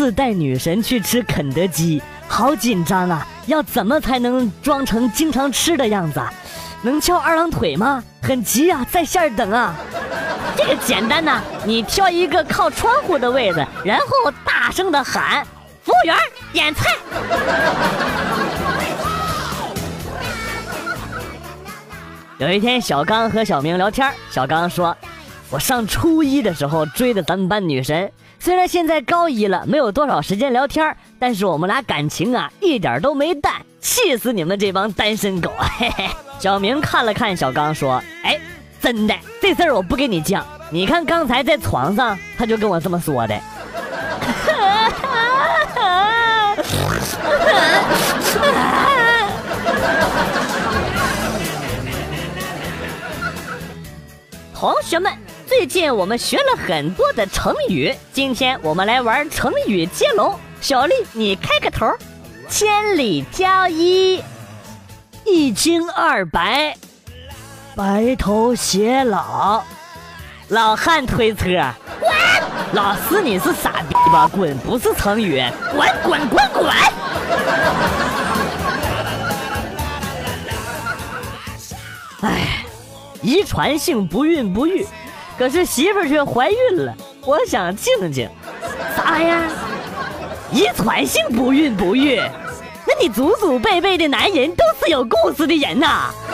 自带女神去吃肯德基，好紧张啊！要怎么才能装成经常吃的样子？能翘二郎腿吗？很急啊，在线等啊。这个简单呐，你挑一个靠窗户的位置，然后大声的喊：“服务员，点菜。”有一天，小刚和小明聊天，小刚说：“我上初一的时候追的咱们班女神。”虽然现在高一了，没有多少时间聊天，但是我们俩感情啊一点都没淡，气死你们这帮单身狗！嘿嘿。小明看了看小刚，说：“哎，真的，这事儿我不跟你犟。你看刚才在床上，他就跟我这么说的。同学们。”最近我们学了很多的成语，今天我们来玩成语接龙。小丽，你开个头。千里挑一，一清二白，白头偕老，老汉推车。滚！老师你是傻逼吧？滚！不是成语。滚滚滚滚！哎，遗传性不孕不育。可是媳妇却怀孕了，我想静静。啥呀？遗传性不孕不育？那你祖祖辈辈的男人都是有故事的人呐。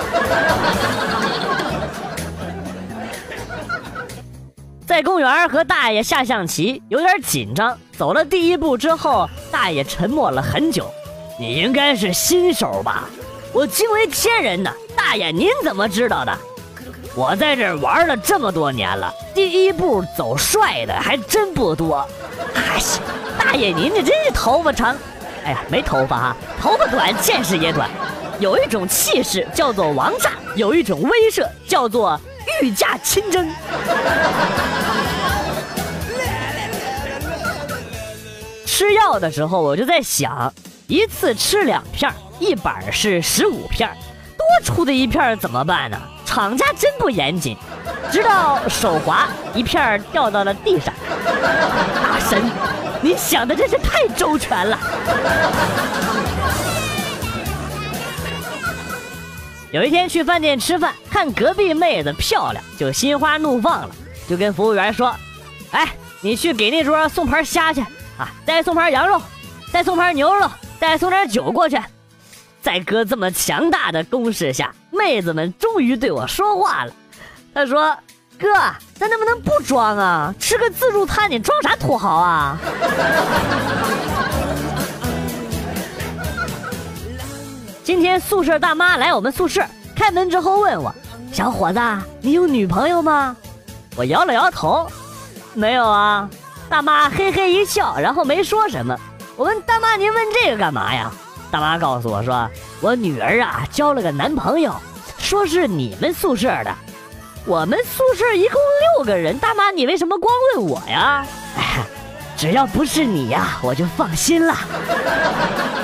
在公园和大爷下象棋，有点紧张。走了第一步之后，大爷沉默了很久。你应该是新手吧？我惊为天人呐！大爷，您怎么知道的？我在这玩了这么多年了，第一步走帅的还真不多。哎呀，大爷您这真是头发长，哎呀没头发哈，头发短见识也短。有一种气势叫做王炸，有一种威慑叫做御驾亲征。吃药的时候我就在想，一次吃两片，一板是十五片，多出的一片怎么办呢？厂家真不严谨，直到手滑，一片掉到了地上。大神，你想的真是太周全了。有一天去饭店吃饭，看隔壁妹子漂亮，就心花怒放了，就跟服务员说：“哎，你去给那桌送盘虾去啊，再送盘羊肉，再送盘牛肉，再送点酒过去。”在哥这么强大的攻势下，妹子们终于对我说话了。他说：“哥，咱能不能不装啊？吃个自助餐，你装啥土豪啊？” 今天宿舍大妈来我们宿舍，开门之后问我：“小伙子，你有女朋友吗？”我摇了摇头：“没有啊。”大妈嘿嘿一笑，然后没说什么。我问大妈：“您问这个干嘛呀？”大妈告诉我说：“我女儿啊，交了个男朋友，说是你们宿舍的。我们宿舍一共六个人，大妈你为什么光问我呀？只要不是你呀，我就放心了。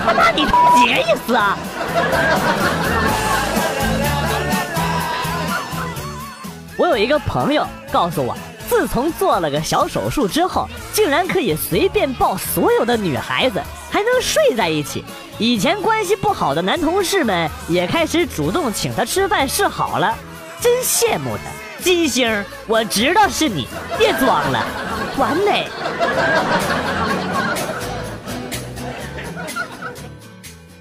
大妈，你几个意思啊？”我有一个朋友告诉我，自从做了个小手术之后，竟然可以随便抱所有的女孩子，还能睡在一起。以前关系不好的男同事们也开始主动请他吃饭示好了，真羡慕他。金星，我知道是你，别装了，完美。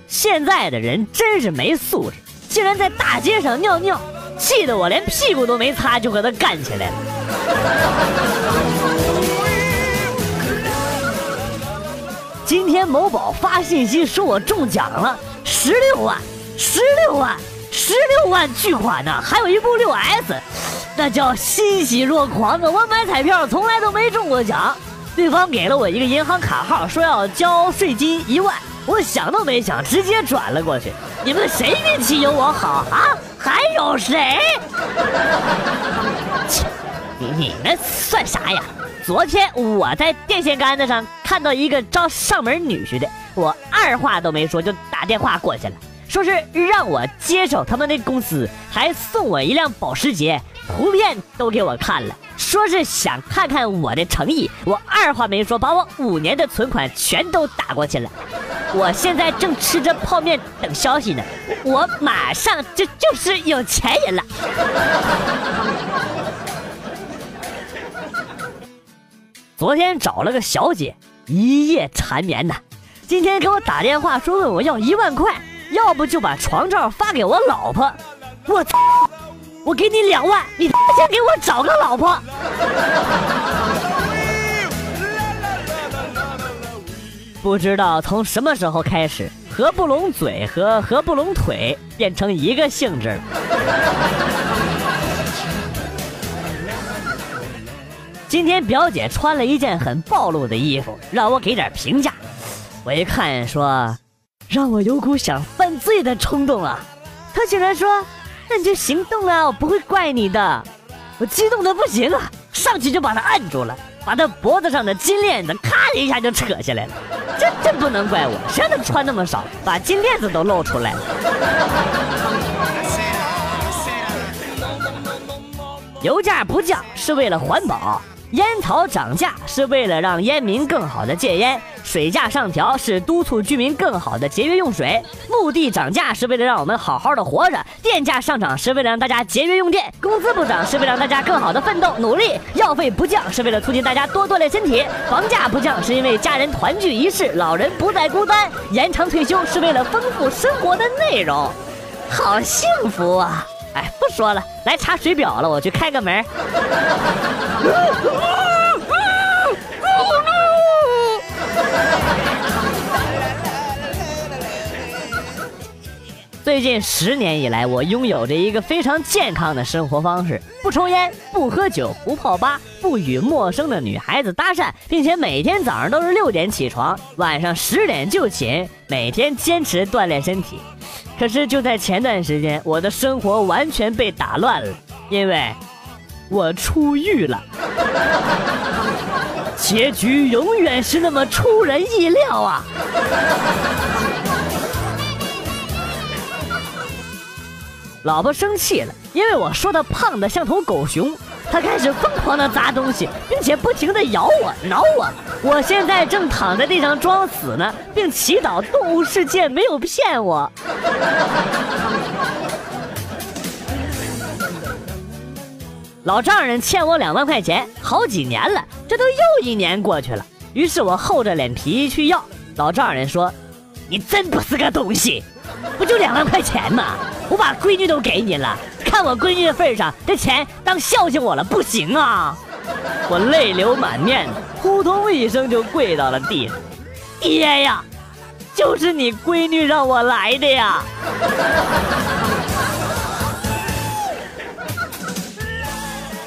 现在的人真是没素质，竟然在大街上尿尿，气得我连屁股都没擦就和他干起来了。今天某宝发信息说我中奖了，十六万，十六万，十六万巨款呢！还有一部六 S，那叫欣喜若狂啊！我买彩票从来都没中过奖，对方给了我一个银行卡号，说要交税金一万，我想都没想，直接转了过去。你们谁运气有我好啊？还有谁？切，你们算啥呀？昨天我在电线杆子上看到一个招上门女婿的，我二话都没说就打电话过去了，说是让我接手他们那公司，还送我一辆保时捷，图片都给我看了，说是想看看我的诚意，我二话没说，把我五年的存款全都打过去了。我现在正吃着泡面等消息呢，我马上就就是有钱人了。昨天找了个小姐，一夜缠绵呐。今天给我打电话说问我要一万块，要不就把床照发给我老婆。我操！我给你两万，你先给我找个老婆。不知道从什么时候开始，合不拢嘴和合不拢腿变成一个性质了。今天表姐穿了一件很暴露的衣服，让我给点评价。我一看说，让我有股想犯罪的冲动啊。她竟然说，那你就行动啊，我不会怪你的。我激动的不行啊，上去就把她按住了，把她脖子上的金链子咔的一下就扯下来了。这这不能怪我，谁让她穿那么少，把金链子都露出来了。油价不降是为了环保。烟草涨价是为了让烟民更好的戒烟，水价上调是督促居民更好的节约用水，墓地涨价是为了让我们好好的活着，电价上涨是为了让大家节约用电，工资不涨是为了让大家更好的奋斗努力，药费不降是为了促进大家多锻炼身体，房价不降是因为家人团聚一室，老人不再孤单，延长退休是为了丰富生活的内容，好幸福啊！哎，不说了，来查水表了，我去开个门。最近十年以来，我拥有着一个非常健康的生活方式：不抽烟，不喝酒，不泡吧，不与陌生的女孩子搭讪，并且每天早上都是六点起床，晚上十点就寝，每天坚持锻炼身体。可是就在前段时间，我的生活完全被打乱了，因为我出狱了。结局永远是那么出人意料啊！老婆生气了，因为我说她胖的像头狗熊，他开始疯狂的砸东西，并且不停的咬我、挠我。我现在正躺在地上装死呢，并祈祷动物世界没有骗我。老丈人欠我两万块钱，好几年了，这都又一年过去了。于是我厚着脸皮去要，老丈人说：“你真不是个东西，不就两万块钱吗？我把闺女都给你了，看我闺女的份上，这钱当孝敬我了，不行啊！”我泪流满面，扑通一声就跪到了地上。爹呀，就是你闺女让我来的呀！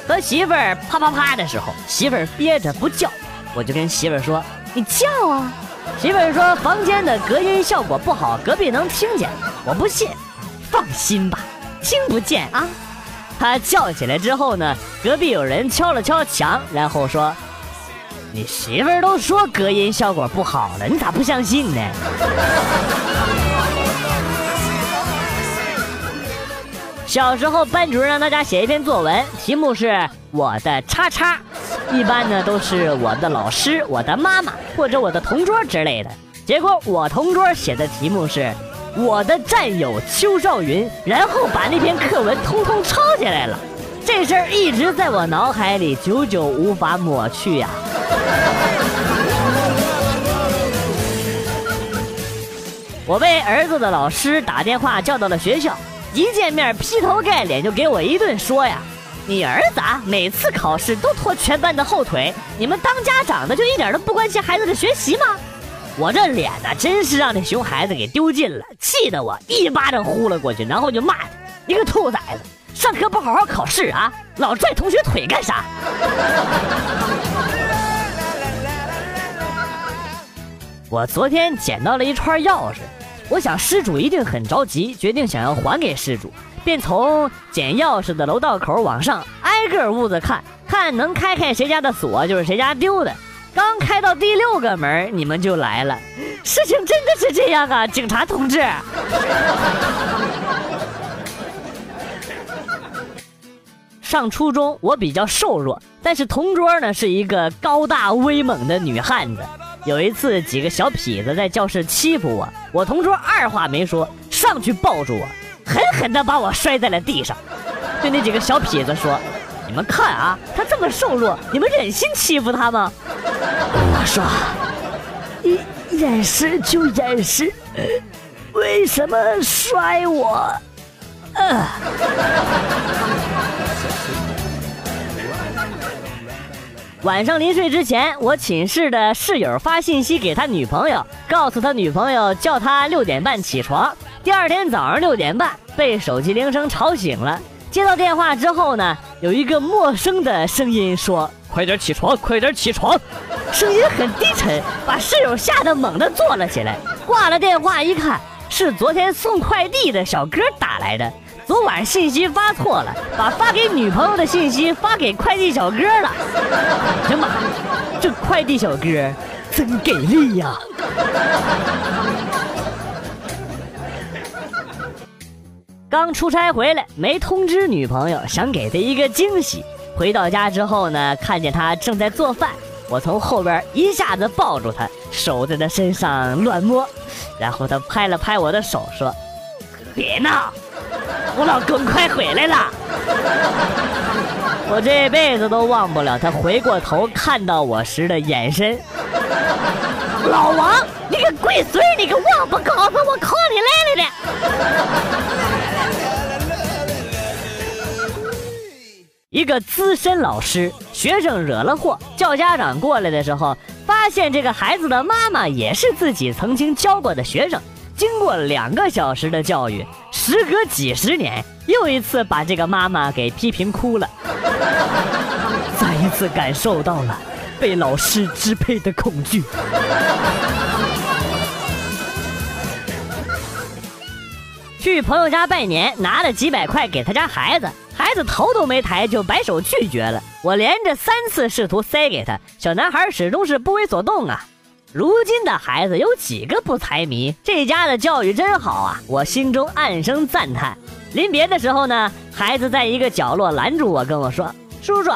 和媳妇儿啪啪啪的时候，媳妇儿憋着不叫，我就跟媳妇儿说：“你叫啊！” 媳妇儿说：“房间的隔音效果不好，隔壁能听见。”我不信，放心吧，听不见啊。他叫起来之后呢，隔壁有人敲了敲墙，然后说：“你媳妇儿都说隔音效果不好了，你咋不相信呢？” 小时候，班主任让大家写一篇作文，题目是我的叉叉，一般呢都是我的老师、我的妈妈或者我的同桌之类的。结果我同桌写的题目是我的战友邱少云，然后把那篇课文通通抄下来了。这事儿一直在我脑海里，久久无法抹去呀。我被儿子的老师打电话叫到了学校。一见面劈头盖脸就给我一顿说呀，你儿子啊，每次考试都拖全班的后腿，你们当家长的就一点都不关心孩子的学习吗？我这脸呢，真是让那熊孩子给丢尽了，气得我一巴掌呼了过去，然后就骂他，你个兔崽子，上课不好好考试啊，老拽同学腿干啥？我昨天捡到了一串钥匙。我想失主一定很着急，决定想要还给失主，便从捡钥匙的楼道口往上挨个屋子看，看能开开谁家的锁就是谁家丢的。刚开到第六个门，你们就来了。事情真的是这样啊，警察同志！上初中我比较瘦弱，但是同桌呢是一个高大威猛的女汉子。有一次，几个小痞子在教室欺负我，我同桌二话没说，上去抱住我，狠狠地把我摔在了地上，对那几个小痞子说：“你们看啊，他这么瘦弱，你们忍心欺负他吗？”我说：“你掩饰就掩饰，为什么摔我？”。晚上临睡之前，我寝室的室友发信息给他女朋友，告诉他女朋友叫他六点半起床。第二天早上六点半，被手机铃声吵醒了。接到电话之后呢，有一个陌生的声音说：“快点起床，快点起床。”声音很低沉，把室友吓得猛地坐了起来。挂了电话一看，是昨天送快递的小哥打来的。昨晚信息发错了，把发给女朋友的信息发给快递小哥了。哎呀妈，这快递小哥真给力呀！刚出差回来，没通知女朋友，想给她一个惊喜。回到家之后呢，看见他正在做饭，我从后边一下子抱住他，手在他身上乱摸，然后他拍了拍我的手，说：“别闹。”我老公快回来了！我这辈子都忘不了他回过头看到我时的眼神。老王，你个龟孙你个王八羔子我靠你来了的！一个资深老师，学生惹了祸，叫家长过来的时候，发现这个孩子的妈妈也是自己曾经教过的学生。经过两个小时的教育，时隔几十年，又一次把这个妈妈给批评哭了，再一次感受到了被老师支配的恐惧。去朋友家拜年，拿了几百块给他家孩子，孩子头都没抬就摆手拒绝了。我连着三次试图塞给他，小男孩始终是不为所动啊。如今的孩子有几个不财迷？这家的教育真好啊！我心中暗声赞叹。临别的时候呢，孩子在一个角落拦住我，跟我说：“叔叔，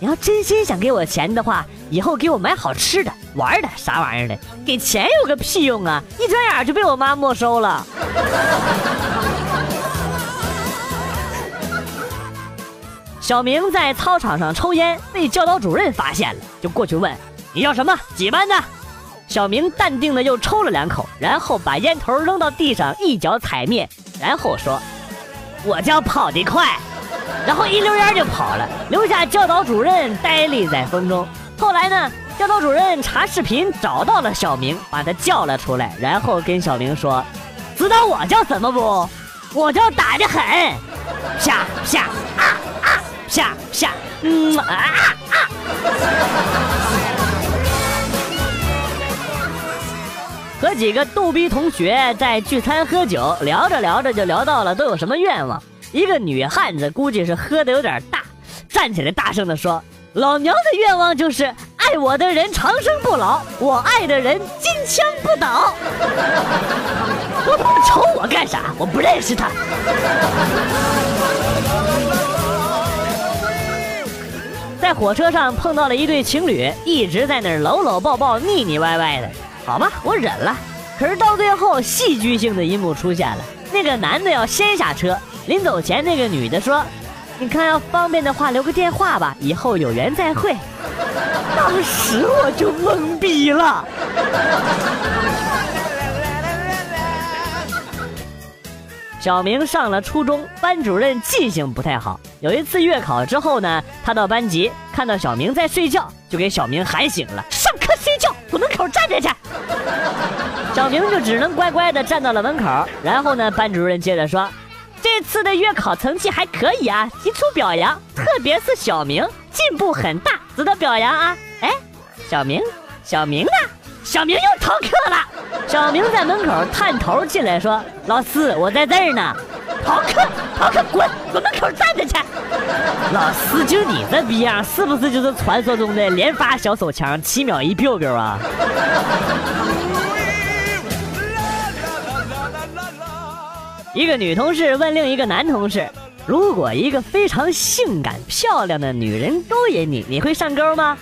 你要真心想给我钱的话，以后给我买好吃的、玩的，啥玩意儿的？给钱有个屁用啊！一转眼就被我妈没收了。”小明在操场上抽烟，被教导主任发现了，就过去问：“你叫什么？几班的？”小明淡定的又抽了两口，然后把烟头扔到地上，一脚踩灭，然后说：“我叫跑得快。”然后一溜烟就跑了，留下教导主任呆立在风中。后来呢，教导主任查视频找到了小明，把他叫了出来，然后跟小明说：“知道我叫什么不？我叫打得狠，啪啪啊啊，啪啪，嗯啊啊。”和几个逗逼同学在聚餐喝酒，聊着聊着就聊到了都有什么愿望。一个女汉子估计是喝的有点大，站起来大声的说：“老娘的愿望就是爱我的人长生不老，我爱的人金枪不倒。”我他妈瞅我干啥？我不认识他。在火车上碰到了一对情侣，一直在那儿搂搂抱抱、腻腻歪歪的。好吧，我忍了。可是到最后，戏剧性的一幕出现了。那个男的要先下车，临走前，那个女的说：“你看，要方便的话留个电话吧，以后有缘再会。”当时我就懵逼了。小明上了初中，班主任记性不太好。有一次月考之后呢，他到班级看到小明在睡觉，就给小明喊醒了：“上课睡觉，滚门口站着去。”小明就只能乖乖的站到了门口，然后呢，班主任接着说：“这次的月考成绩还可以啊，提出表扬，特别是小明进步很大，值得表扬啊！”哎，小明，小明呢？小明又逃课了。小明在门口探头进来说：“老师，我在这儿呢。”逃课，逃课，滚，滚门口站着去。老师，就你这逼样，是不是就是传说中的连发小手枪，七秒一 biu biu 啊？一个女同事问另一个男同事：“如果一个非常性感漂亮的女人勾引你，你会上钩吗？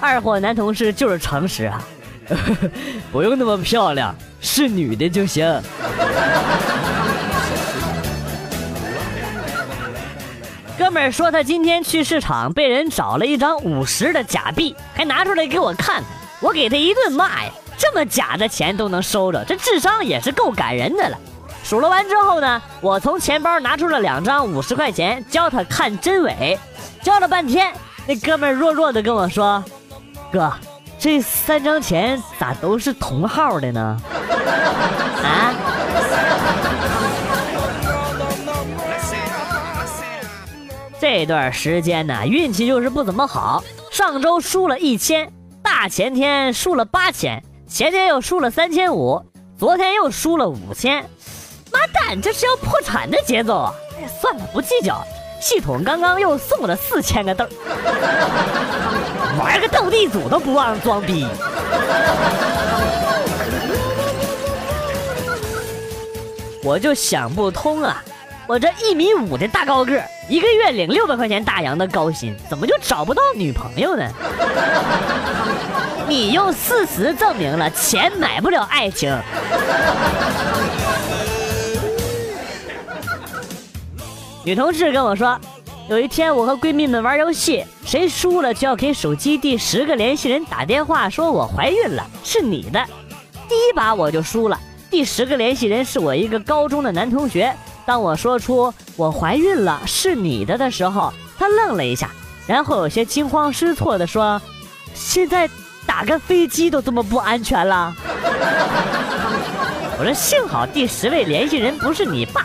二货男同事就是诚实啊，不用那么漂亮，是女的就行。哥们儿说他今天去市场被人找了一张五十的假币，还拿出来给我看，我给他一顿骂呀，这么假的钱都能收着，这智商也是够感人的了。数落完之后呢，我从钱包拿出了两张五十块钱，教他看真伪。教了半天，那哥们弱弱的跟我说：“哥，这三张钱咋都是同号的呢？”啊？这段时间呢，运气就是不怎么好。上周输了一千，大前天输了八千，前天又输了三千五，昨天又输了五千。妈蛋，这是要破产的节奏啊！哎，算了，不计较。系统刚刚又送了四千个豆，玩个斗地主都不忘装逼。我就想不通啊，我这一米五的大高个，一个月领六百块钱大洋的高薪，怎么就找不到女朋友呢？你用事实证明了钱买不了爱情。女同事跟我说，有一天我和闺蜜们玩游戏，谁输了就要给手机第十个联系人打电话，说我怀孕了，是你的。第一把我就输了，第十个联系人是我一个高中的男同学。当我说出我怀孕了是你的的时候，他愣了一下，然后有些惊慌失措的说：“现在打个飞机都这么不安全了。”我说：“幸好第十位联系人不是你爸。”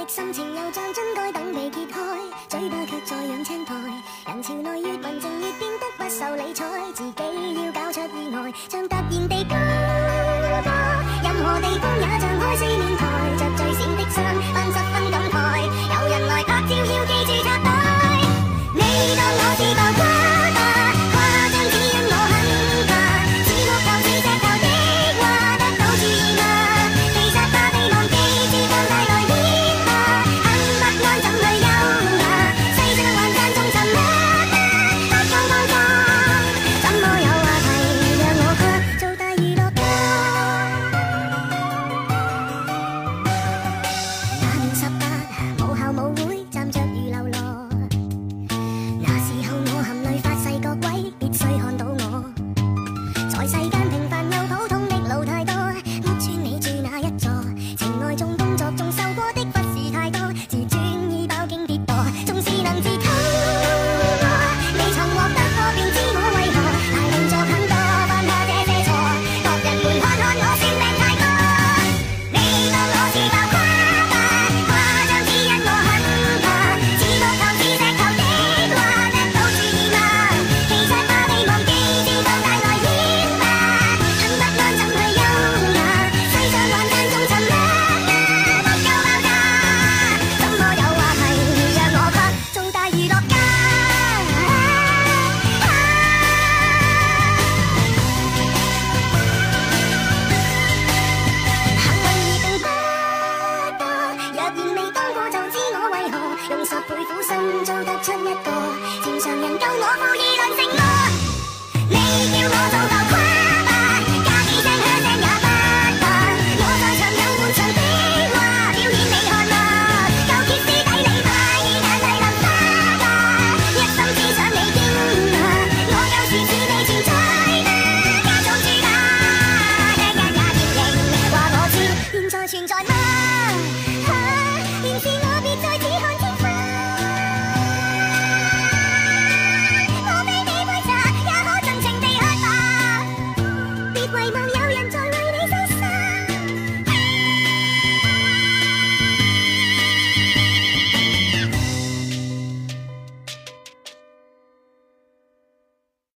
的心情又像樽盖等被揭开，嘴巴却在养青苔。人潮内越文静越变得不受理睬，自己要搞出意外，像突然地加歌。任何地方也像开四面台，着最闪。